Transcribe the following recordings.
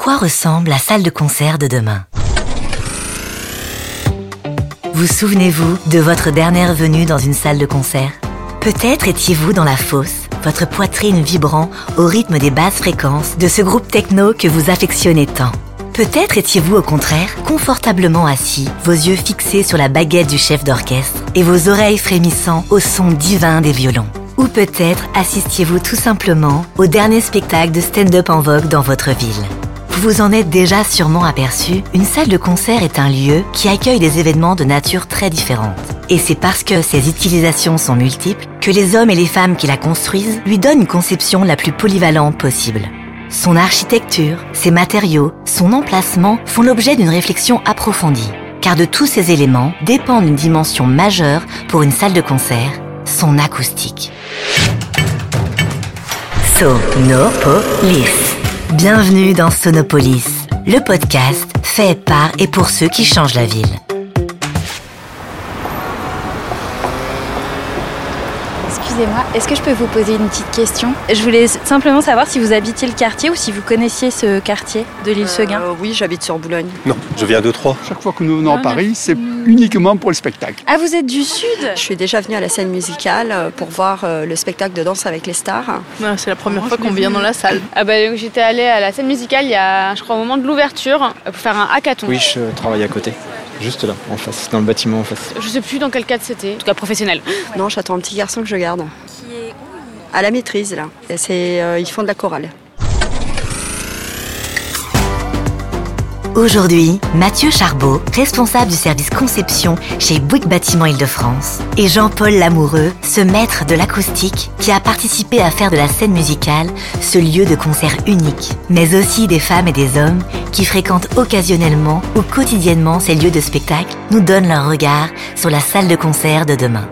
quoi ressemble la salle de concert de demain? Vous souvenez-vous de votre dernière venue dans une salle de concert? Peut-être étiez-vous dans la fosse, votre poitrine vibrant au rythme des basses fréquences de ce groupe techno que vous affectionnez tant. Peut-être étiez-vous au contraire confortablement assis, vos yeux fixés sur la baguette du chef d'orchestre et vos oreilles frémissant au son divin des violons. Ou peut-être assistiez-vous tout simplement au dernier spectacle de stand-up en vogue dans votre ville. Vous en êtes déjà sûrement aperçu, une salle de concert est un lieu qui accueille des événements de nature très différente. Et c'est parce que ses utilisations sont multiples que les hommes et les femmes qui la construisent lui donnent une conception la plus polyvalente possible. Son architecture, ses matériaux, son emplacement font l'objet d'une réflexion approfondie. Car de tous ces éléments dépend une dimension majeure pour une salle de concert, son acoustique. Sonopolis. Bienvenue dans Sonopolis, le podcast fait par et pour ceux qui changent la ville. Excusez-moi, est-ce que je peux vous poser une petite question? Je voulais simplement savoir si vous habitiez le quartier ou si vous connaissiez ce quartier de l'île Seguin. Euh, oui, j'habite sur Boulogne. Non, je viens de Troyes. Chaque fois que nous venons à Paris, c'est uniquement pour le spectacle. Ah, vous êtes du Sud? Je suis déjà venue à la scène musicale euh, pour voir euh, le spectacle de Danse avec les stars. Non, c'est la première fois qu'on vient dans la salle. Ah bah, donc, j'étais allée à la scène musicale il y a, je crois, au moment de l'ouverture pour faire un hackathon. Oui, je travaille à côté. Juste là, en face, dans le bâtiment en face. Je sais plus dans quel cadre c'était, en tout cas professionnel. Non, j'attends un petit garçon que je garde. À la maîtrise, là. Et C'est, euh, ils font de la chorale. Aujourd'hui, Mathieu Charbot, responsable du service conception chez Bouygues Bâtiment Île-de-France, et Jean-Paul Lamoureux, ce maître de l'acoustique qui a participé à faire de la scène musicale ce lieu de concert unique, mais aussi des femmes et des hommes qui fréquentent occasionnellement ou quotidiennement ces lieux de spectacle, nous donnent leur regard sur la salle de concert de demain.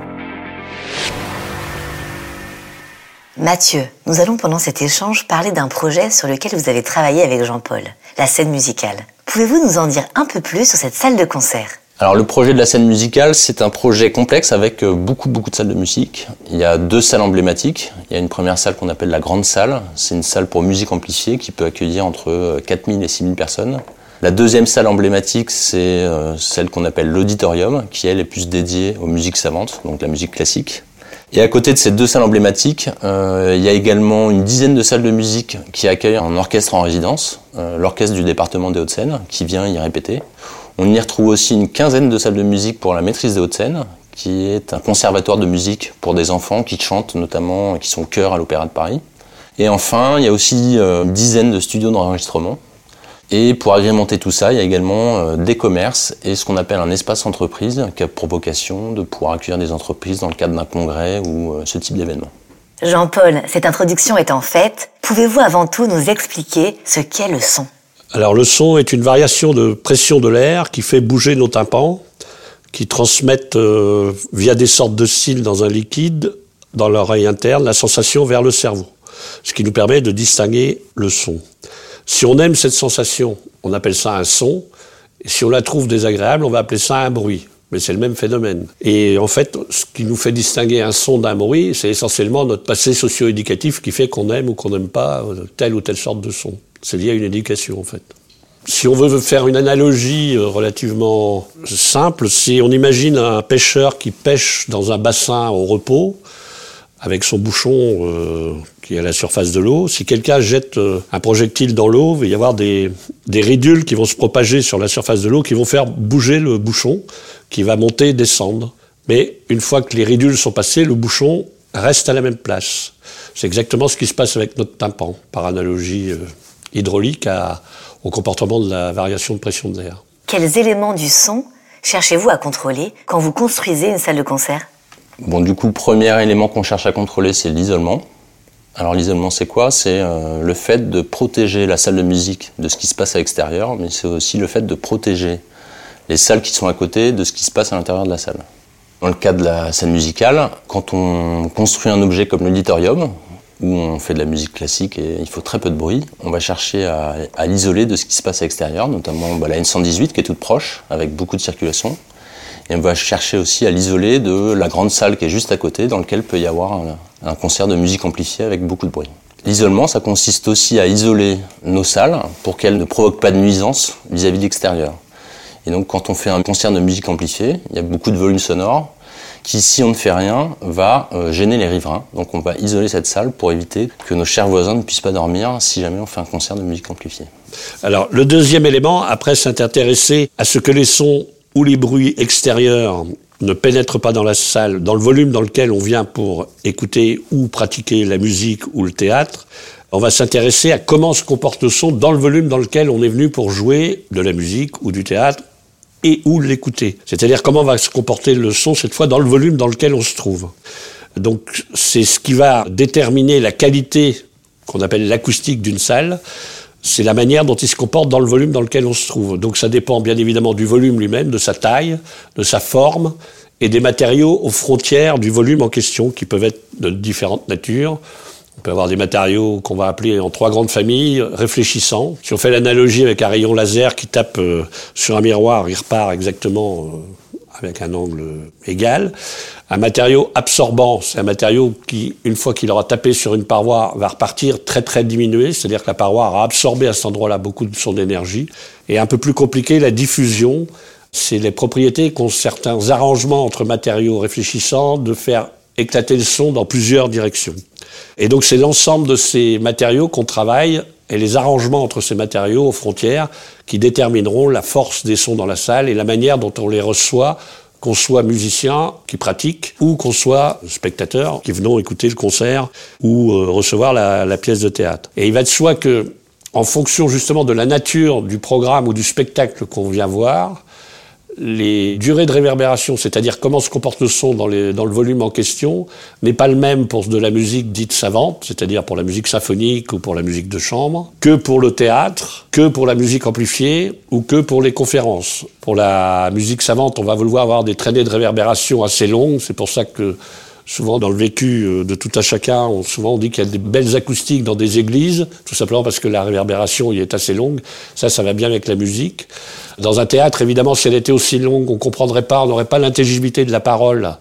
Mathieu, nous allons pendant cet échange parler d'un projet sur lequel vous avez travaillé avec Jean-Paul, la scène musicale. Pouvez-vous nous en dire un peu plus sur cette salle de concert? Alors le projet de la scène musicale, c'est un projet complexe avec euh, beaucoup beaucoup de salles de musique. Il y a deux salles emblématiques. Il y a une première salle qu'on appelle la grande salle. C'est une salle pour musique amplifiée qui peut accueillir entre 4000 et 6000 personnes. La deuxième salle emblématique, c'est euh, celle qu'on appelle l'auditorium, qui elle est plus dédiée aux musiques savantes, donc la musique classique. Et à côté de ces deux salles emblématiques, euh, il y a également une dizaine de salles de musique qui accueillent un orchestre en résidence, euh, l'orchestre du département des Hauts-de-Seine, qui vient y répéter. On y retrouve aussi une quinzaine de salles de musique pour la maîtrise des Hauts-de-Seine, qui est un conservatoire de musique pour des enfants qui chantent notamment, qui sont chœurs à l'Opéra de Paris. Et enfin, il y a aussi euh, une dizaine de studios d'enregistrement et pour agrémenter tout ça, il y a également euh, des commerces et ce qu'on appelle un espace entreprise qui a pour vocation de pouvoir accueillir des entreprises dans le cadre d'un congrès ou euh, ce type d'événement. Jean-Paul, cette introduction étant faite, pouvez-vous avant tout nous expliquer ce qu'est le son? Alors le son est une variation de pression de l'air qui fait bouger nos tympans, qui transmettent euh, via des sortes de cils dans un liquide, dans l'oreille interne, la sensation vers le cerveau, ce qui nous permet de distinguer le son. Si on aime cette sensation, on appelle ça un son. Si on la trouve désagréable, on va appeler ça un bruit. Mais c'est le même phénomène. Et en fait, ce qui nous fait distinguer un son d'un bruit, c'est essentiellement notre passé socio-éducatif qui fait qu'on aime ou qu'on n'aime pas euh, telle ou telle sorte de son. C'est lié à une éducation, en fait. Si on veut faire une analogie euh, relativement simple, si on imagine un pêcheur qui pêche dans un bassin au repos, avec son bouchon euh, qui est à la surface de l'eau. Si quelqu'un jette euh, un projectile dans l'eau, il va y avoir des, des ridules qui vont se propager sur la surface de l'eau, qui vont faire bouger le bouchon, qui va monter et descendre. Mais une fois que les ridules sont passées, le bouchon reste à la même place. C'est exactement ce qui se passe avec notre tympan, par analogie euh, hydraulique au comportement de la variation de pression de l'air. Quels éléments du son cherchez-vous à contrôler quand vous construisez une salle de concert? Bon, du coup, le premier élément qu'on cherche à contrôler, c'est l'isolement. Alors l'isolement, c'est quoi? C'est euh, le fait de protéger la salle de musique de ce qui se passe à l'extérieur, mais c'est aussi le fait de protéger les salles qui sont à côté de ce qui se passe à l'intérieur de la salle. Dans le cas de la scène musicale, quand on construit un objet comme l'auditorium, où on fait de la musique classique et il faut très peu de bruit, on va chercher à, l'isoler de ce qui se passe à l'extérieur, notamment bah, la N118 qui est toute proche, avec beaucoup de circulation. Et on va chercher aussi à l'isoler de la grande salle qui est juste à côté, dans laquelle peut y avoir un, concert de musique amplifiée avec beaucoup de bruit. L'isolement, ça consiste aussi à isoler nos salles pour qu'elles ne provoquent pas de nuisance vis-à-vis de l'extérieur. Et donc quand on fait un concert de musique amplifiée, il y a beaucoup de volume sonore qui, si on ne fait rien, va euh, gêner les riverains. Donc on va isoler cette salle pour éviter que nos chers voisins ne puissent pas dormir si jamais on fait un concert de musique amplifiée. Alors le deuxième élément, après s'intéresser à ce que les sons ou les bruits extérieurs ne pénètrent pas dans la salle, dans le volume dans lequel on vient pour écouter ou pratiquer la musique ou le théâtre, on va s'intéresser à comment se comporte le son dans le volume dans lequel on est venu pour jouer de la musique ou du théâtre et où l'écouter. C'est-à-dire comment va se comporter le son cette fois dans le volume dans lequel on se trouve. Donc c'est ce qui va déterminer la qualité qu'on appelle l'acoustique d'une salle. C'est la manière dont il se comporte dans le volume dans lequel on se trouve. Donc ça dépend bien évidemment du volume lui-même, de sa taille, de sa forme et des matériaux aux frontières du volume en question qui peuvent être de différentes natures. On peut avoir des matériaux qu'on va appeler en trois grandes familles, réfléchissants. Si on fait l'analogie avec un rayon laser qui tape euh, sur un miroir, il repart exactement euh, avec un angle égal. Un matériau absorbant, c'est un matériau qui, une fois qu'il aura tapé sur une paroi, va repartir très très diminué, c'est-à-dire que la paroi aura absorbé à cet endroit-là beaucoup de son énergie. Et un peu plus compliqué, la diffusion, c'est les propriétés qu'ont certains arrangements entre matériaux réfléchissants de faire éclater le son dans plusieurs directions. Et donc c'est l'ensemble de ces matériaux qu'on travaille et les arrangements entre ces matériaux aux frontières qui détermineront la force des sons dans la salle et la manière dont on les reçoit, qu'on soit musicien qui pratique ou qu'on soit spectateur qui venons écouter le concert ou euh, recevoir la, la pièce de théâtre. Et il va de soi que, en fonction justement de la nature du programme ou du spectacle qu'on vient voir, les durées de réverbération, c'est-à-dire comment se comporte le son dans, le volume en question, n'est pas le même pour de la musique dite savante, c'est-à-dire pour la musique symphonique ou pour la musique de chambre, que pour le théâtre, que pour la musique amplifiée ou que pour les conférences. Pour la musique savante, on va vouloir avoir des traînées de réverbération assez longues, c'est pour ça que souvent dans le vécu euh, de tout à chacun, on, souvent on dit qu'il y a des belles acoustiques dans des églises, tout simplement parce que la réverbération y est assez longue. Ça, ça va bien avec la musique. Dans un théâtre, évidemment, si elle était aussi longue, on comprendrait pas, on n'aurait pas l'intelligibilité de la parole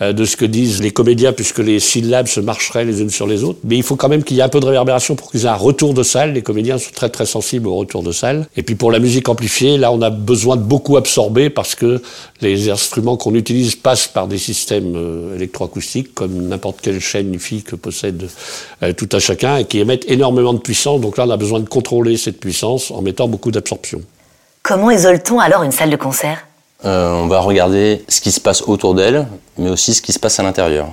de ce que disent les comédiens, puisque les syllabes se marcheraient les unes sur les autres. Mais il faut quand même qu'il y ait un peu de réverbération pour qu'ils aient un retour de salle. Les comédiens sont très très sensibles au retour de salle. Et puis pour la musique amplifiée, là on a besoin de beaucoup absorber parce que les instruments qu'on utilise passent par des systèmes euh, électroacoustiques, comme n'importe quelle chaîne IFI que possède euh, tout à chacun, et qui émettent énormément de puissance. Donc là on a besoin de contrôler cette puissance en mettant beaucoup d'absorption. Comment isole-t-on alors une salle de concert? Euh, on va regarder ce qui se passe autour d'elle, mais aussi ce qui se passe à l'intérieur.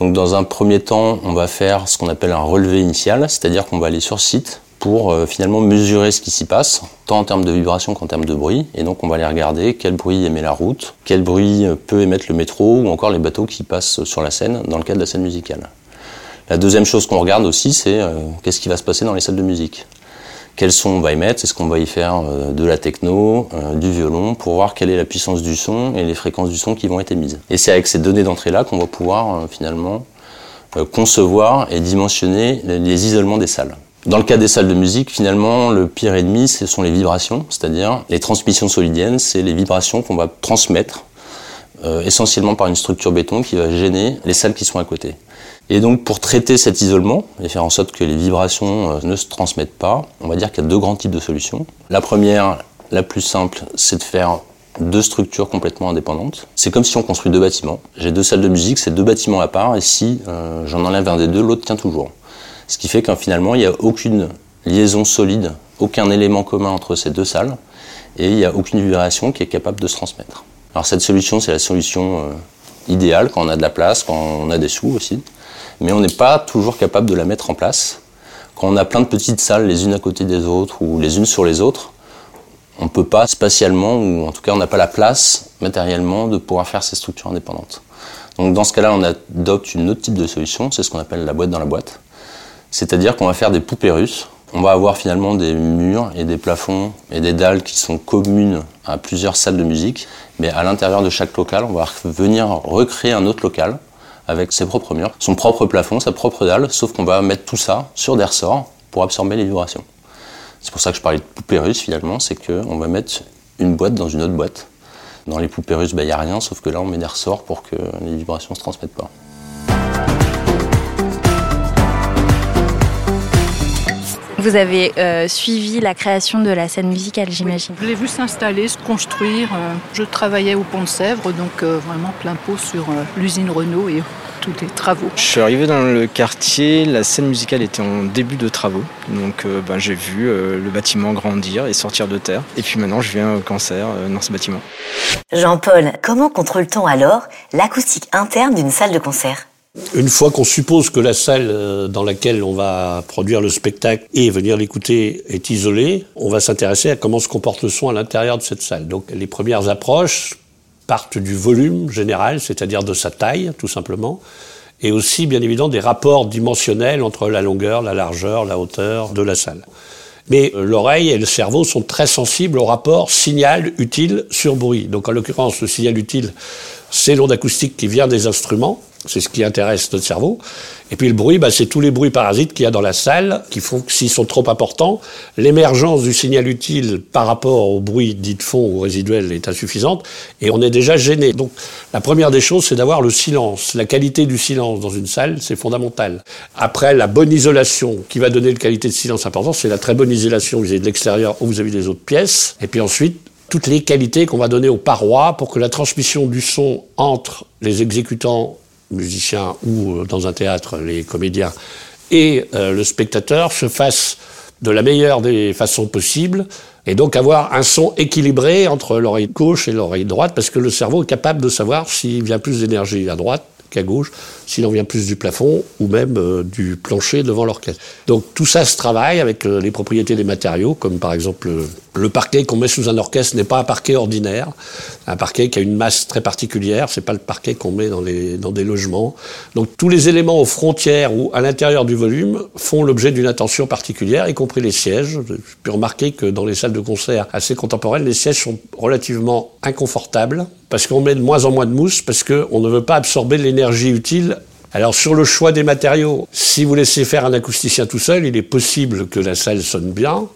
Donc dans un premier temps, on va faire ce qu'on appelle un relevé initial, c'est-à-dire qu'on va aller sur site pour euh, finalement mesurer ce qui s'y passe, tant en termes de vibration qu'en termes de bruit. Et donc on va aller regarder quel bruit émet la route, quel bruit peut émettre le métro ou encore les bateaux qui passent sur la scène dans le cadre de la scène musicale. La deuxième chose qu'on regarde aussi, c'est euh, qu'est-ce qui va se passer dans les salles de musique quel son on va y mettre, est-ce qu'on va y faire euh, de la techno, euh, du violon, pour voir quelle est la puissance du son et les fréquences du son qui vont être émises. Et c'est avec ces données d'entrée-là qu'on va pouvoir euh, finalement concevoir et dimensionner les isolements des salles. Dans le cas des salles de musique, finalement, le pire ennemi, ce sont les vibrations, c'est-à-dire les transmissions solidiennes, c'est les vibrations qu'on va transmettre essentiellement par une structure béton qui va gêner les salles qui sont à côté. Et donc pour traiter cet isolement et faire en sorte que les vibrations euh, ne se transmettent pas, on va dire qu'il y a deux grands types de solutions. La première, la plus simple, c'est de faire deux structures complètement indépendantes. C'est comme si on construit deux bâtiments. J'ai deux salles de musique, c'est deux bâtiments à part, et si euh, j'en enlève un des deux, l'autre tient toujours. Ce qui fait qu'en finalement, il n'y a aucune liaison solide, aucun élément commun entre ces deux salles, et il n'y a aucune vibration qui est capable de se transmettre. Alors cette solution, c'est la solution euh, idéale quand on a de la place, quand on a des sous aussi mais on n'est pas toujours capable de la mettre en place. Quand on a plein de petites salles les unes à côté des autres ou les unes sur les autres, on ne peut pas spatialement, ou en tout cas on n'a pas la place matériellement de pouvoir faire ces structures indépendantes. Donc dans ce cas-là, on adopte une autre type de solution, c'est ce qu'on appelle la boîte dans la boîte. C'est-à-dire qu'on va faire des poupées russes. On va avoir finalement des murs et des plafonds et des dalles qui sont communes à plusieurs salles de musique, mais à l'intérieur de chaque local, on va venir recréer un autre local avec ses propres murs, son propre plafond, sa propre dalle, sauf qu'on va mettre tout ça sur des ressorts pour absorber les vibrations. C'est pour ça que je parlais de poupée russe finalement, c'est qu'on va mettre une boîte dans une autre boîte. Dans les poupées russes, il n'y a rien, sauf que là on met des ressorts pour que les vibrations ne se transmettent pas. Vous avez euh, suivi la création de la scène musicale, j'imagine. je l'ai vu s'installer, se construire. Euh, je travaillais au Pont de Sèvres, donc euh, vraiment plein pot sur l'usine Renault et tous les travaux. Je suis arrivé dans le quartier, la scène musicale était en début de travaux, donc ben, j'ai vu le bâtiment grandir et sortir de terre. Et puis maintenant, je viens au cancer dans ce bâtiment. Jean-Paul, comment contrôle-t-on alors l'acoustique interne d'une salle de concert? Une fois qu'on suppose que la salle euh, dans laquelle on va produire le spectacle et venir l'écouter est isolée, on va s'intéresser à comment se comporte le son à l'intérieur de cette salle. Donc les premières approches partent du volume général, c'est-à-dire de sa taille tout simplement, et aussi bien évidemment des rapports dimensionnels entre la longueur, la largeur, la hauteur de la salle. Mais euh, l'oreille et le cerveau sont très sensibles au rapport signal utile sur bruit. Donc en l'occurrence, le signal utile, c'est l'onde acoustique qui vient des instruments, c'est ce qui intéresse notre cerveau. Et puis le bruit, bah, c'est tous les bruits parasites qu'il y a dans la salle qui font que s'ils sont trop importants, l'émergence du signal utile par rapport au bruit dit de fond ou résiduel est insuffisante et on est déjà gêné. Donc la première des choses, c'est d'avoir le silence. La qualité du silence dans une salle, c'est fondamental. Après, la bonne isolation qui va donner une qualité de silence importante, c'est la très bonne isolation vis-à-vis de l'extérieur ou vis-à-vis des autres pièces. Et puis ensuite, toutes les qualités qu'on va donner aux parois pour que la transmission du son entre les exécutants musiciens ou euh, dans un théâtre les comédiens et euh, le spectateur se fasse de la meilleure des façons possibles et donc avoir un son équilibré entre l'oreille gauche et l'oreille droite parce que le cerveau est capable de savoir s'il vient plus d'énergie à droite qu'à gauche, s'il en vient plus du plafond ou même euh, du plancher devant l'orchestre. Donc tout ça se travaille avec les propriétés des matériaux, comme par exemple le parquet qu'on met sous un orchestre n'est pas un parquet ordinaire, un parquet qui a une masse très particulière, c'est pas le parquet qu'on met dans, les, dans des logements. Donc tous les éléments aux frontières ou à l'intérieur du volume font l'objet d'une attention particulière, y compris les sièges. J'ai pu remarquer que dans les salles de concert assez contemporaines, les sièges sont relativement inconfortables parce qu'on met de moins en moins de mousse, parce qu'on ne veut pas absorber l'énergie utile alors sur le choix des matériaux, si vous laissez faire un acousticien tout seul, il est possible que la salle sonne bien,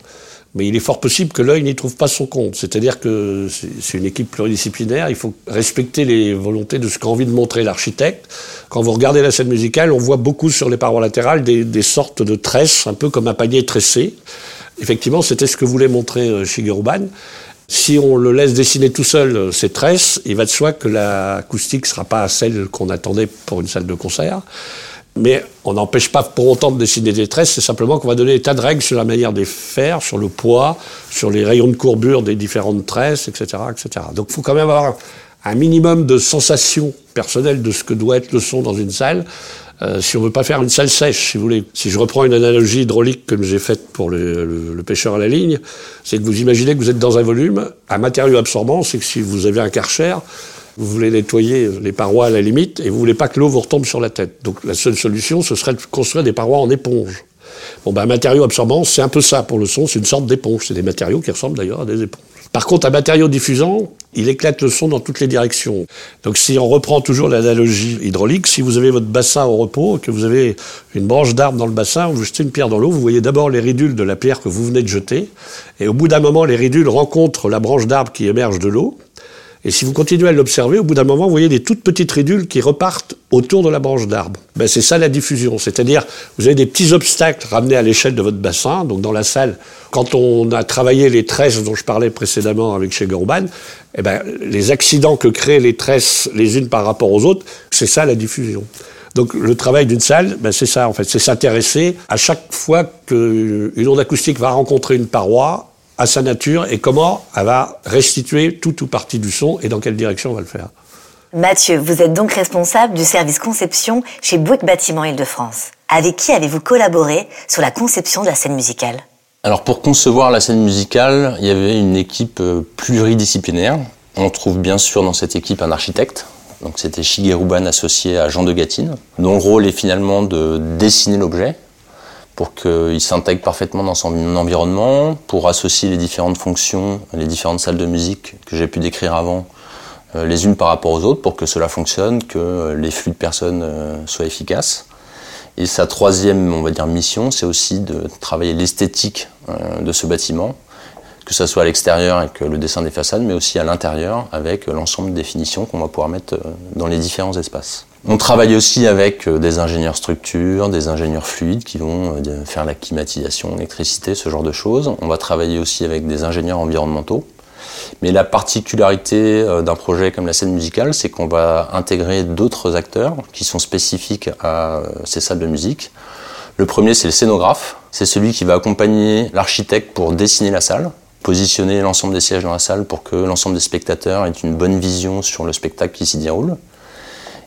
mais il est fort possible que l'œil n'y trouve pas son compte. C'est-à-dire que c'est une équipe pluridisciplinaire, il faut respecter les volontés de ce qu'a envie de montrer l'architecte. Quand vous regardez la scène musicale, on voit beaucoup sur les parois latérales des, sortes de tresses, un peu comme un panier tressé. Effectivement, c'était ce que voulait montrer euh, Shigeru Ban. Si on le laisse dessiner tout seul euh, ces tresses, il va de soi que l'acoustique sera pas celle qu'on attendait pour une salle de concert. Mais on n'empêche pas pour autant de dessiner des tresses, c'est simplement qu'on va donner des tas de règles sur la manière de faire, sur le poids, sur les rayons de courbure des différentes tresses, etc. etc. Donc il faut quand même avoir un minimum de sensation personnelle de ce que doit être le son dans une salle. Euh, si on veut pas faire une salle sèche, si vous voulez. Si je reprends une analogie hydraulique que j'ai faite pour le, le, pêcheur à la ligne, c'est que vous imaginez que vous êtes dans un volume, un matériau absorbant, c'est que si vous avez un karcher, vous voulez nettoyer les parois à la limite et vous voulez pas que l'eau vous retombe sur la tête. Donc la seule solution, ce serait de construire des parois en éponge. Bon, ben, un matériau absorbant, c'est un peu ça pour le son, c'est une sorte d'éponge. C'est des matériaux qui ressemblent d'ailleurs à des éponges. Par contre, un matériau diffusant, il éclate le son dans toutes les directions. Donc si on reprend toujours l'analogie hydraulique, si vous avez votre bassin au repos, que vous avez une branche d'arbre dans le bassin, vous jetez une pierre dans l'eau, vous voyez d'abord les ridules de la pierre que vous venez de jeter, et au bout d'un moment, les ridules rencontrent la branche d'arbre qui émerge de l'eau, et si vous continuez à l'observer, au bout d'un moment, vous voyez des toutes petites ridules qui repartent autour de la branche d'arbre. Ben, c'est ça la diffusion. C'est-à-dire, vous avez des petits obstacles ramenés à l'échelle de votre bassin. Donc, dans la salle, quand on a travaillé les tresses dont je parlais précédemment avec chez Gorban, eh ben, les accidents que créent les tresses les unes par rapport aux autres, c'est ça la diffusion. Donc le travail d'une salle, ben, c'est ça en fait, c'est s'intéresser à chaque fois qu'une onde acoustique va rencontrer une paroi, à sa nature et comment elle va restituer tout ou partie du son et dans quelle direction on va le faire. Mathieu, vous êtes donc responsable du service conception chez Bouygues Bâtiment Île-de-France. Avec qui avez-vous collaboré sur la conception de la scène musicale? Alors pour concevoir la scène musicale, il y avait une équipe euh, pluridisciplinaire. On trouve bien sûr dans cette équipe un architecte, donc c'était Shigeru Ban associé à Jean de Gatine, dont le rôle est finalement de dessiner l'objet, pour qu'il s'intègre parfaitement dans son environnement, pour associer les différentes fonctions, les différentes salles de musique que j'ai pu décrire avant, euh, les unes par rapport aux autres, pour que cela fonctionne, que les flux de personnes euh, soient efficaces. Et sa troisième, on va dire, mission, c'est aussi de travailler l'esthétique euh, de ce bâtiment, que ce soit à l'extérieur avec le dessin des façades, mais aussi à l'intérieur avec l'ensemble des définitions qu'on va pouvoir mettre dans les différents espaces. On travaille aussi avec euh, des ingénieurs structures, des ingénieurs fluides qui vont euh, faire la climatisation, l'électricité, ce genre de choses. On va travailler aussi avec des ingénieurs environnementaux. Mais la particularité euh, d'un projet comme la scène musicale, c'est qu'on va intégrer d'autres acteurs qui sont spécifiques à ces salles de musique. Le premier, c'est le scénographe. C'est celui qui va accompagner l'architecte pour dessiner la salle, positionner l'ensemble des sièges dans la salle pour que l'ensemble des spectateurs aient une bonne vision sur le spectacle qui s'y déroule.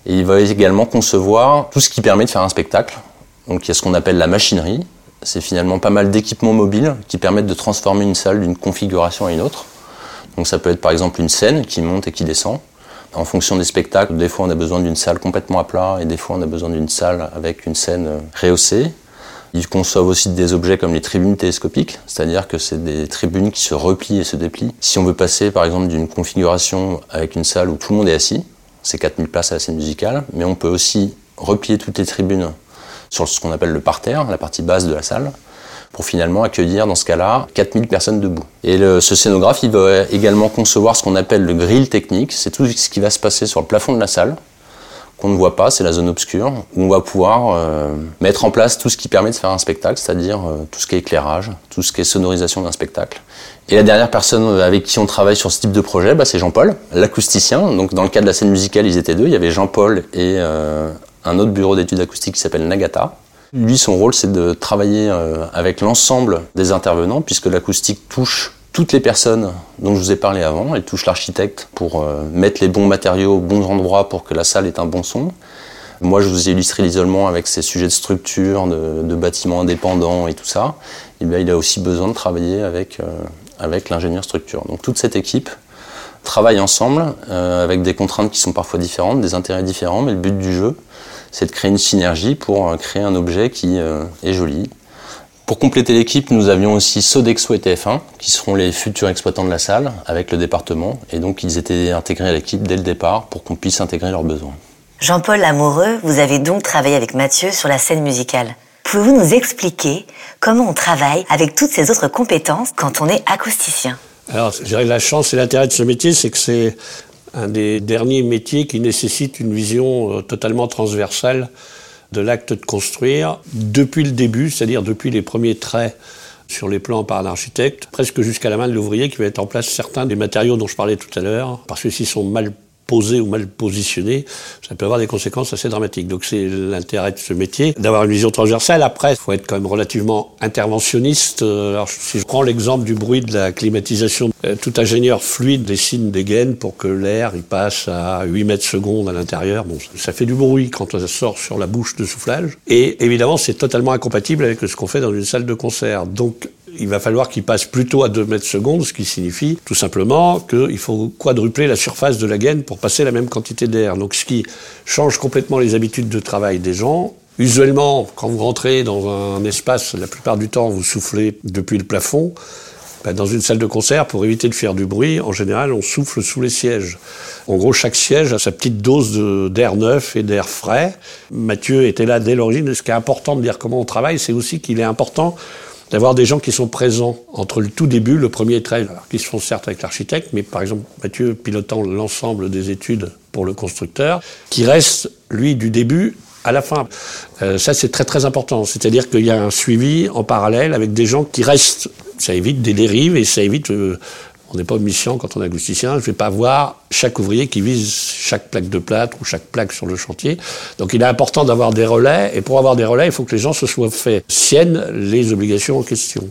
Et il va également concevoir tout ce qui permet de faire un spectacle. Donc il y a ce qu'on appelle la machinerie. C'est finalement pas mal d'équipements mobiles qui permettent de transformer une salle d'une configuration à une autre. Donc ça peut être par exemple une scène qui monte et qui descend. En fonction des spectacles, des fois on a besoin d'une salle complètement à plat et des fois on a besoin d'une salle avec une scène rehaussée. Ils conçoivent aussi des objets comme les tribunes télescopiques, c'est-à-dire que c'est des tribunes qui se replient et se déplient. Si on veut passer par exemple d'une configuration avec une salle où tout le monde est assis, c'est 4000 places à la scène musicale, mais on peut aussi replier toutes les tribunes sur ce qu'on appelle le parterre, la partie basse de la salle, pour finalement accueillir dans ce cas-là 4000 personnes debout. Et ce scénographe, il va également concevoir ce qu'on appelle le grill technique, c'est tout ce qui va se passer sur le plafond de la salle, qu'on ne voit pas, c'est la zone obscure, où on va pouvoir euh, mettre en place tout ce qui permet de faire un spectacle, c'est-à-dire euh, tout ce qui est éclairage, tout ce qui est sonorisation d'un spectacle. Et la dernière personne avec qui on travaille sur ce type de projet, bah, c'est Jean-Paul, l'acousticien. Donc dans le cas de la scène musicale, ils étaient deux, il y avait Jean-Paul et euh, un autre bureau d'études acoustiques qui s'appelle Nagata. Lui, son rôle, c'est de travailler avec l'ensemble des intervenants, puisque l'acoustique touche toutes les personnes dont je vous ai parlé avant. Elle touche l'architecte pour euh, mettre les bons matériaux aux bons endroits pour que la salle ait un bon son. Moi, je vous ai illustré l'isolement avec ses sujets de structure, de, bâtiments indépendants et tout ça. Et bien, il a aussi besoin de travailler avec, euh, avec l'ingénieur structure. Donc toute cette équipe travaille ensemble euh, avec des contraintes qui sont parfois différentes, des intérêts différents, mais le but du jeu, c'est de créer une synergie pour créer un objet qui est joli, pour compléter l'équipe, nous avions aussi Sodexo et TF1, qui seront les futurs exploitants de la salle, avec le département. Et donc, ils étaient intégrés à l'équipe dès le départ pour qu'on puisse intégrer leurs besoins. Jean-Paul Amoureux, vous avez donc travaillé avec Mathieu sur la scène musicale. Pouvez-vous nous expliquer comment on travaille avec toutes ces autres compétences quand on est acousticien? Alors, j'ai la chance et l'intérêt de ce métier, c'est que c'est un des derniers métiers qui nécessite une vision euh, totalement transversale de l'acte de construire depuis le début, c'est-à-dire depuis les premiers traits sur les plans par l'architecte, presque jusqu'à la main de l'ouvrier qui va mettre en place certains des matériaux dont je parlais tout à l'heure, parce que s'ils sont mal posé ou mal positionné, ça peut avoir des conséquences assez dramatiques. Donc c'est l'intérêt de ce métier, d'avoir une vision transversale. Après, il faut être quand même relativement interventionniste. Alors si je prends l'exemple du bruit de la climatisation, euh, tout ingénieur fluide dessine des gaines pour que l'air il passe à 8 mètres secondes à l'intérieur. Bon, ça fait du bruit quand ça sort sur la bouche de soufflage. Et évidemment, c'est totalement incompatible avec ce qu'on fait dans une salle de concert. Donc il va falloir qu'il passe plutôt à 2 mètres secondes, ce qui signifie tout simplement qu'il faut quadrupler la surface de la gaine pour passer la même quantité d'air. Donc ce qui change complètement les habitudes de travail des gens. Usuellement, quand vous rentrez dans un espace, la plupart du temps, vous soufflez depuis le plafond. Ben, dans une salle de concert, pour éviter de faire du bruit, en général, on souffle sous les sièges. En gros, chaque siège a sa petite dose d'air neuf et d'air frais. Mathieu était là dès l'origine. Ce qui est important de dire comment on travaille, c'est aussi qu'il est important d'avoir des gens qui sont présents entre le tout début, le premier trait, qui se font certes avec l'architecte, mais par exemple Mathieu pilotant l'ensemble des études pour le constructeur, qui reste, lui, du début à la fin. Euh, ça, c'est très très important. C'est-à-dire qu'il y a un suivi en parallèle avec des gens qui restent. Ça évite des dérives et ça évite euh, on n'est pas omniscient quand on est acousticien. Je ne vais pas voir chaque ouvrier qui vise chaque plaque de plâtre ou chaque plaque sur le chantier. Donc il est important d'avoir des relais. Et pour avoir des relais, il faut que les gens se soient fait siennes les obligations en question.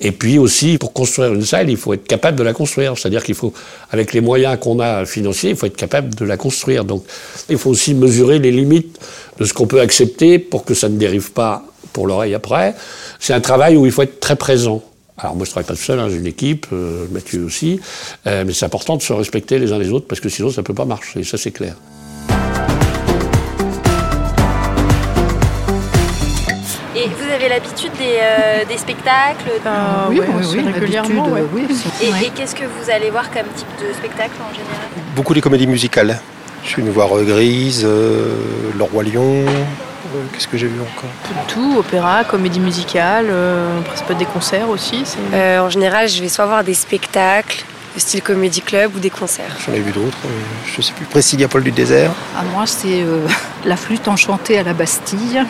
Et puis aussi, pour construire une salle, il faut être capable de la construire. C'est-à-dire qu'il faut, avec les moyens qu'on a financiers, il faut être capable de la construire. Donc il faut aussi mesurer les limites de ce qu'on peut accepter pour que ça ne dérive pas pour l'oreille après. C'est un travail où il faut être très présent. Alors moi je travaille pas tout seul, hein, j'ai une équipe, euh, Mathieu aussi, euh, mais c'est important de se respecter les uns les autres parce que sinon ça peut pas marcher, ça c'est clair. Et vous avez l'habitude des, euh, spectacles? Oui, oui, régulièrement. et, qu'est-ce que vous allez voir comme type de spectacle en général? Beaucoup les comédies musicales. Je suis venu voir Grise, Le Roi Lion, euh, qu'est-ce que j'ai vu encore Tout, opéra, comédie musicale, euh, presque des concerts aussi. Euh, en général, je vais soit voir des spectacles, style comédie club ou des concerts. J'en ai vu d'autres, je sais plus. Précilia Paul du désert. À moi, c'est la flûte enchantée à la Bastille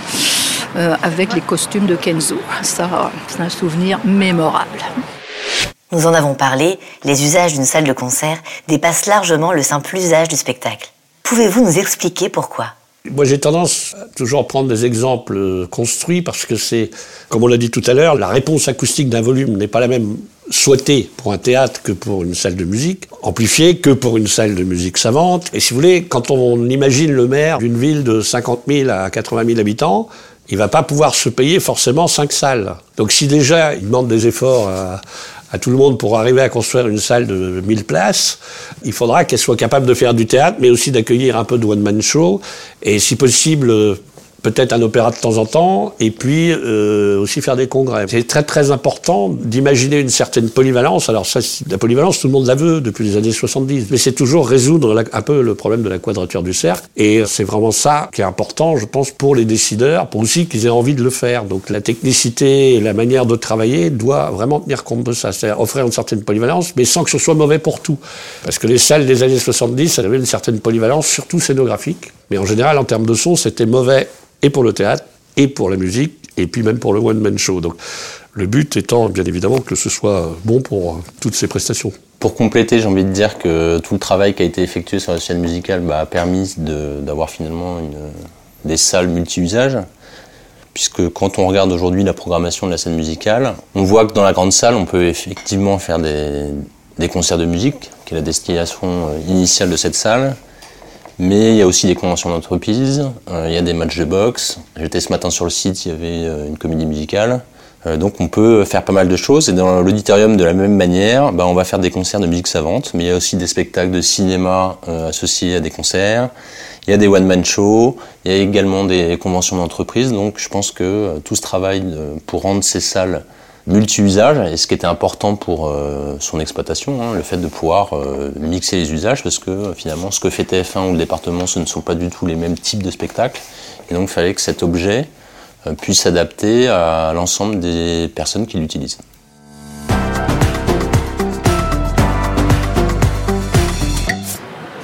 avec les costumes de Kenzo. Ça, c'est un souvenir mémorable. Nous en avons parlé, les usages d'une salle de concert dépassent largement le simple usage du spectacle. Pouvez-vous nous expliquer pourquoi? Moi, j'ai tendance à toujours prendre des exemples euh, construits parce que c'est, comme on l'a dit tout à l'heure, la réponse acoustique d'un volume n'est pas la même souhaitée pour un théâtre que pour une salle de musique, amplifiée que pour une salle de musique savante. Et si vous voulez, quand on imagine le maire d'une ville de 50 000 à 80 000 habitants, il va pas pouvoir se payer forcément cinq salles. Donc si déjà il demande des efforts à, à tout le monde pour arriver à construire une salle de 1000 places, il faudra qu'elle soit capable de faire du théâtre, mais aussi d'accueillir un peu de one-man show, et si possible peut-être un opéra de temps en temps, et puis euh, aussi faire des congrès. C'est très très important d'imaginer une certaine polyvalence. Alors ça, la polyvalence, tout le monde la veut depuis les années 70, mais c'est toujours résoudre un peu le problème de la quadrature du cercle, et c'est vraiment ça qui est important, je pense, pour les décideurs, pour aussi qu'ils aient envie de le faire. Donc la technicité et la manière de travailler doit vraiment tenir compte de ça, c'est-à-dire offrir une certaine polyvalence, mais sans que ce soit mauvais pour tout. Parce que les salles des années 70, elles avaient une certaine polyvalence, surtout scénographique, mais en général, en termes de son, c'était mauvais et pour le théâtre, et pour la musique, et puis même pour le one-man show. Donc le but étant bien évidemment que ce soit bon pour euh, toutes ces prestations. Pour compléter, j'ai envie de dire que tout le travail qui a été effectué sur la scène musicale a permis d'avoir finalement des salles multi-usages. Puisque quand on regarde aujourd'hui la programmation de la scène musicale, on voit que dans la grande salle, on peut effectivement faire des, des concerts de musique, qui est la destination euh, initiale de cette salle. Mais il y a aussi des conventions d'entreprise, euh, il y a des matchs de boxe. J'étais ce matin sur le site, il y avait euh, une comédie musicale. Euh, donc on peut faire pas mal de choses. Et dans l'auditorium, de la même manière, bah, on va faire des concerts de musique savante, mais il y a aussi des spectacles de cinéma associés à des concerts. Il y a des one-man shows, il y a également des conventions d'entreprise. Donc je pense que tout ce travail pour rendre ces salles multi-usage, et ce qui était important pour euh, son exploitation, hein, le fait de pouvoir euh, mixer les usages, parce que finalement, ce que fait TF1 ou le département, ce ne sont pas du tout les mêmes types de spectacles, et donc il fallait que cet objet euh, puisse s'adapter à l'ensemble des personnes qui l'utilisent.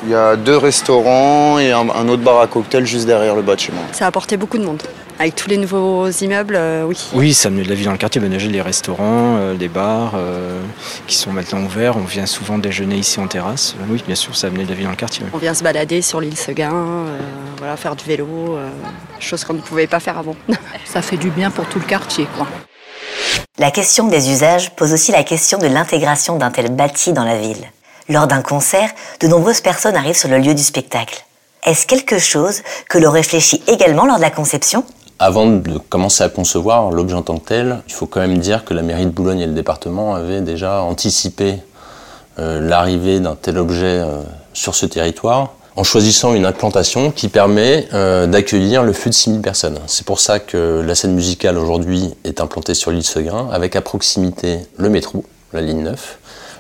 Il y a deux restaurants et un, un autre bar à cocktail juste derrière le bâtiment. Ça a apporté beaucoup de monde. Avec tous les nouveaux immeubles, euh, oui. Oui, ça amenait de la vie dans le quartier. Ben, les restaurants, euh, les bars euh, qui sont maintenant ouverts. On vient souvent déjeuner ici en terrasse. oui, bien sûr, ça amenait de la vie dans le quartier. On vient se balader sur l'île Seguin, voilà, faire du vélo, chose qu'on ne pouvait pas faire avant. ça fait du bien pour tout le quartier, quoi. La question des usages pose aussi la question de l'intégration d'un tel bâti dans la ville. Lors d'un concert, de nombreuses personnes arrivent sur le lieu du spectacle. Est-ce quelque chose que l'on réfléchit également lors de la conception? Avant de commencer à concevoir l'objet en tant que tel, il faut quand même dire que la mairie de Boulogne et le département avaient déjà anticipé euh, l'arrivée d'un tel objet euh, sur ce territoire en choisissant une implantation qui permet euh, d'accueillir le flux de 6000 personnes. C'est pour ça que la scène musicale aujourd'hui est implantée sur l'île Seguin avec à proximité le métro, la ligne 9,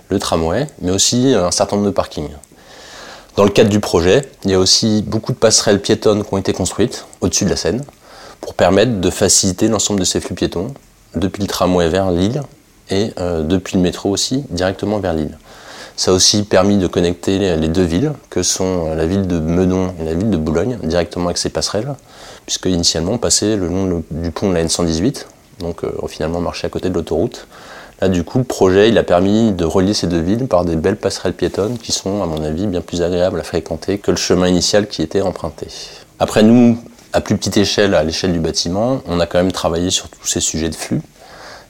le tramway, mais aussi un certain nombre de parkings. Dans le cadre du projet, il y a aussi beaucoup de passerelles piétonnes qui ont été construites au-dessus de la Seine pour permettre de faciliter l'ensemble de ces flux piétons depuis le tramway vers Lille et euh, depuis le métro aussi directement vers Lille. Ça a aussi permis de connecter les deux villes, que sont la ville de Meudon et la ville de Boulogne, directement avec ces passerelles, puisque initialement on passait le long du pont de la N118, donc euh, finalement marché à côté de l'autoroute. Là, du coup, le projet il a permis de relier ces deux villes par des belles passerelles piétonnes qui sont, à mon avis, bien plus agréables à fréquenter que le chemin initial qui était emprunté. Après, nous, à plus petite échelle, à l'échelle du bâtiment, on a quand même travaillé sur tous ces sujets de flux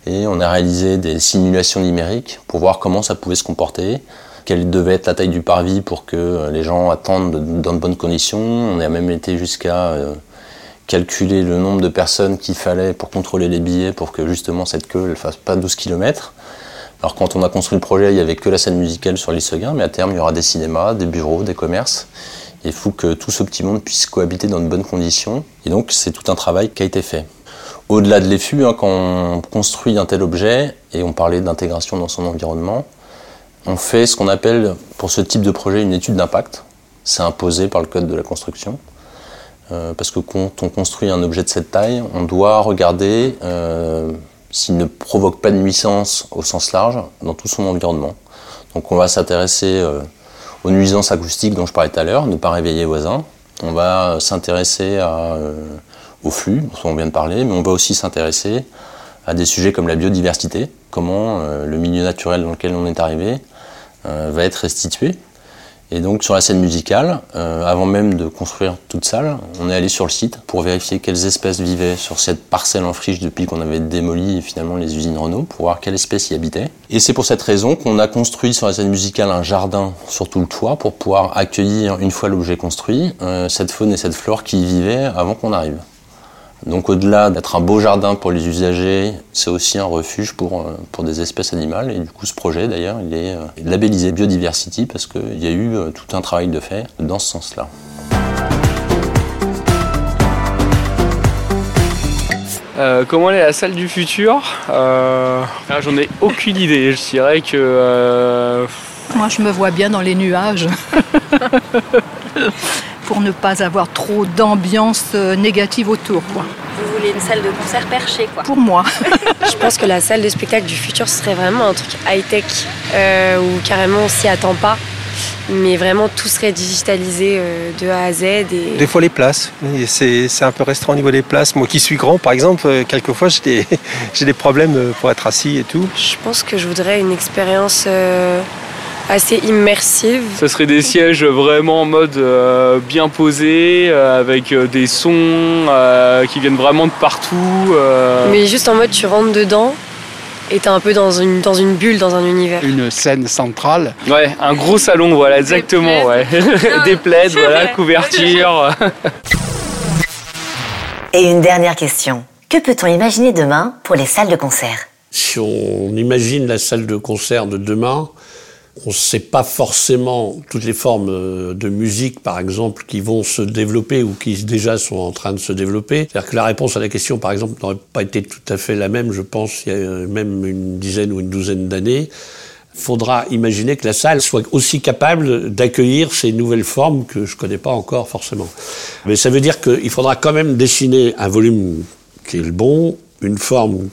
et on a réalisé des simulations numériques pour voir comment ça pouvait se comporter, quelle devait être la taille du parvis pour que les gens attendent dans de bonnes conditions. On a même été jusqu'à euh, calculer le nombre de personnes qu'il fallait pour contrôler les billets pour que justement cette queue ne fasse pas 12 km. Alors quand on a construit le projet, il n'y avait que la scène musicale sur l'île mais à terme il y aura des cinémas, des bureaux, des commerces. Il faut que tout ce petit monde puisse cohabiter dans de bonnes conditions. Et donc, c'est tout un travail qui a été fait. Au-delà de l'EFU, hein, quand on construit un tel objet, et on parlait d'intégration dans son environnement, on fait ce qu'on appelle pour ce type de projet une étude d'impact. C'est imposé par le code de la construction. Euh, parce que quand on construit un objet de cette taille, on doit regarder euh, s'il ne provoque pas de nuisance au sens large dans tout son environnement. Donc on va s'intéresser aux nuisances acoustiques dont je parlais tout à l'heure, ne pas réveiller les voisins. On va s'intéresser au flux dont on vient de parler, mais on va aussi s'intéresser à des sujets comme la biodiversité, comment le milieu naturel dans lequel on est arrivé va être restitué et donc sur la scène musicale, euh, avant même de construire toute salle, on est allé sur le site pour vérifier quelles espèces vivaient sur cette parcelle en friche depuis qu'on avait démoli finalement les usines Renault, pour voir quelles espèces y habitaient. Et c'est pour cette raison qu'on a construit sur la scène musicale un jardin sur tout le toit pour pouvoir accueillir, une fois l'objet construit, euh, cette faune et cette flore qui y vivaient avant qu'on arrive. Donc au-delà d'être un beau jardin pour les usagers, c'est aussi un refuge pour, euh, pour des espèces animales. Et du coup ce projet d'ailleurs, il est euh, labellisé Biodiversity parce qu'il y a eu euh, tout un travail de fait dans ce sens-là. comment est la salle du futur? Ah, J'en ai aucune idée. Je dirais que. Moi, je me vois bien dans les nuages. pour ne pas avoir trop d'ambiance euh, négative autour. Quoi. Vous voulez une salle de concert perchée quoi Pour moi. Je pense que la salle de spectacle du futur serait vraiment un truc high-tech euh, où carrément on s'y attend pas. Mais vraiment tout serait digitalisé euh, de A à Z. Et... Des fois les places, c'est un peu restreint au niveau des places. Moi qui suis grand par exemple, quelquefois j'ai des, des, problèmes pour être assis et tout. Je pense que je voudrais une expérience assez immersive. Ce serait des sièges vraiment en mode euh, bien posé, euh, avec euh, des sons qui viennent vraiment de partout. Mais juste en mode tu rentres dedans et t'es un peu dans une, dans une bulle, dans un univers. Une scène centrale. Ouais, un gros salon, voilà, exactement. Ouais. des plaids, voilà, couverture. Et une dernière question. Que peut-on imaginer demain pour les salles de concert? Si on imagine la salle de concert de demain, on ne sait pas forcément toutes les formes euh, de musique, par exemple, qui vont se développer ou qui déjà sont en train de se développer. C'est-à-dire que la réponse à la question, par exemple, n'aurait pas été tout à fait la même, je pense, il y a même une dizaine ou une douzaine d'années. Il faudra imaginer que la salle soit aussi capable d'accueillir ces nouvelles formes que je ne connais pas encore forcément. Mais ça veut dire qu'il faudra quand même dessiner un volume qui est le bon, une forme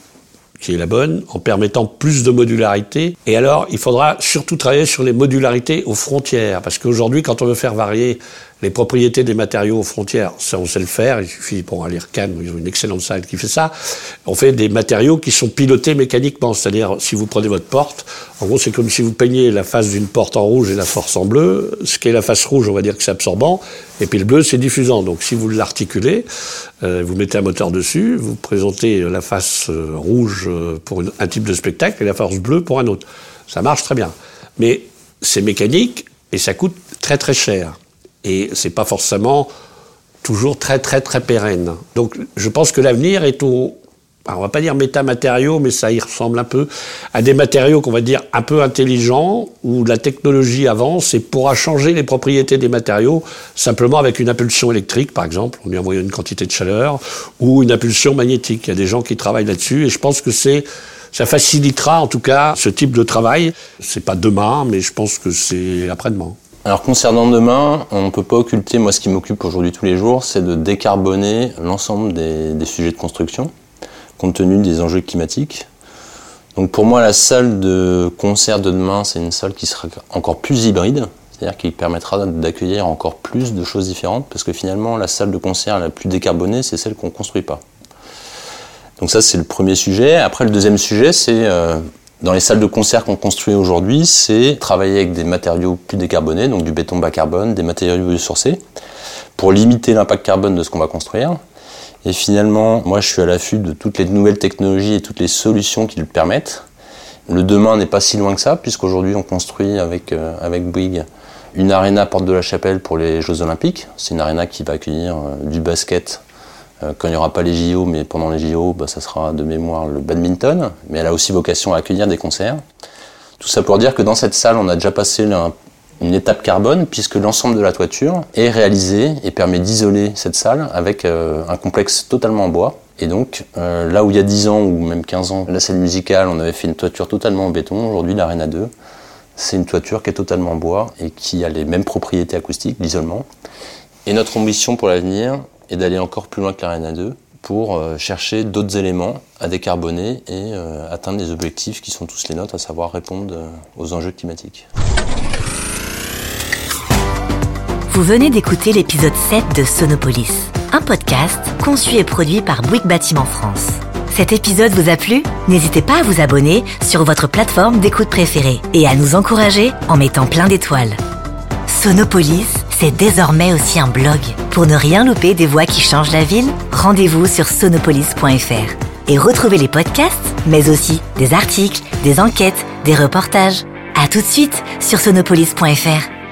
qui est la bonne, en permettant plus de modularité. Et alors, il faudra surtout travailler sur les modularités aux frontières, parce qu'aujourd'hui, quand on veut faire varier les propriétés des matériaux aux frontières, ça on sait le faire, il suffit, bon, à Cannes, ils ont une excellente salle qui fait ça, on fait des matériaux qui sont pilotés mécaniquement, c'est-à-dire si vous prenez votre porte, en gros c'est comme si vous peignez la face d'une porte en rouge et la force en bleu, ce qui est la face rouge on va dire que c'est absorbant, et puis le bleu c'est diffusant, donc si vous l'articulez, euh, vous mettez un moteur dessus, vous présentez la face euh, rouge euh, pour un type de spectacle et la face bleue pour un autre. Ça marche très bien. Mais c'est mécanique et ça coûte très très cher et c'est pas forcément toujours très très très pérenne. Donc je pense que l'avenir est au on va pas dire métamatériaux, mais ça y ressemble un peu à des matériaux qu'on va dire un peu intelligents, où la technologie avance et pourra changer les propriétés des matériaux simplement avec une impulsion électrique, par exemple, on lui envoie une quantité de chaleur, ou une impulsion magnétique. Il y a des gens qui travaillent là-dessus, et je pense que c'est ça facilitera en tout cas ce type de travail. C'est pas demain, mais je pense que c'est après-demain. Alors concernant demain, on ne peut pas occulter, moi ce qui m'occupe aujourd'hui tous les jours, c'est de décarboner l'ensemble des, sujets de construction, compte tenu des enjeux climatiques. Donc pour moi, la salle de concert de demain, c'est une salle qui sera encore plus hybride, c'est-à-dire qui permettra d'accueillir encore plus de choses différentes, parce que finalement, la salle de concert la plus décarbonée, c'est celle qu'on ne construit pas. Donc ça, c'est le premier sujet. Après, le deuxième sujet, c'est euh, dans les salles de concert qu'on construit aujourd'hui, c'est travailler avec des matériaux plus décarbonés, donc du béton bas carbone, des matériaux biosourcés, pour limiter l'impact carbone de ce qu'on va construire. Et finalement, moi je suis à l'affût de toutes les nouvelles technologies et toutes les solutions qui le permettent. Le demain n'est pas si loin que ça, puisqu'aujourd'hui on construit avec, euh, Bouygues une aréna Porte de la Chapelle pour les Jeux Olympiques. C'est une aréna qui va accueillir euh, du basket, quand il n'y aura pas les JO, mais pendant les JO, bah, ça sera de mémoire le badminton, mais elle a aussi vocation à accueillir des concerts. Tout ça pour dire que dans cette salle, on a déjà passé une étape carbone, puisque l'ensemble de la toiture est réalisé et permet d'isoler cette salle avec euh, un complexe totalement en bois. Et donc, euh, là où il y a 10 ans ou même 15 ans, la scène musicale, on avait fait une toiture totalement en béton, aujourd'hui l'Arena 2, c'est une toiture qui est totalement en bois et qui a les mêmes propriétés acoustiques, l'isolement. Et notre ambition pour l'avenir, et d'aller encore plus loin que l'Arena 2 pour euh, chercher d'autres éléments à décarboner et euh, atteindre les objectifs qui sont tous les nôtres, à savoir répondre euh, aux enjeux climatiques. Vous venez d'écouter l'épisode 7 de Sonopolis, un podcast conçu et produit par Bouygues Bâtiment France. Cet épisode vous a plu? N'hésitez pas à vous abonner sur votre plateforme d'écoute préférée et à nous encourager en mettant plein d'étoiles. Sonopolis, c'est désormais aussi un blog. Pour ne rien louper des voix qui changent la ville, rendez-vous sur sonopolis.fr et retrouvez les podcasts, mais aussi des articles, des enquêtes, des reportages. À tout de suite sur sonopolis.fr.